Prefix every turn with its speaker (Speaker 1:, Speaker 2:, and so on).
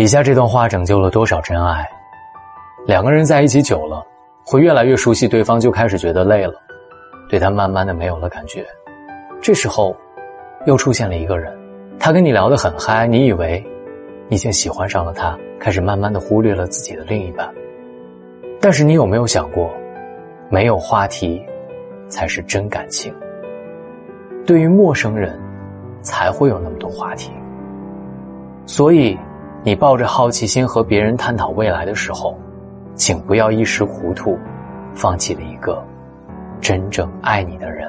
Speaker 1: 以下这段话拯救了多少真爱？两个人在一起久了，会越来越熟悉对方，就开始觉得累了，对他慢慢的没有了感觉。这时候，又出现了一个人，他跟你聊得很嗨，你以为已经喜欢上了他，开始慢慢的忽略了自己的另一半。但是你有没有想过，没有话题，才是真感情。对于陌生人，才会有那么多话题。所以。你抱着好奇心和别人探讨未来的时候，请不要一时糊涂，放弃了一个真正爱你的人。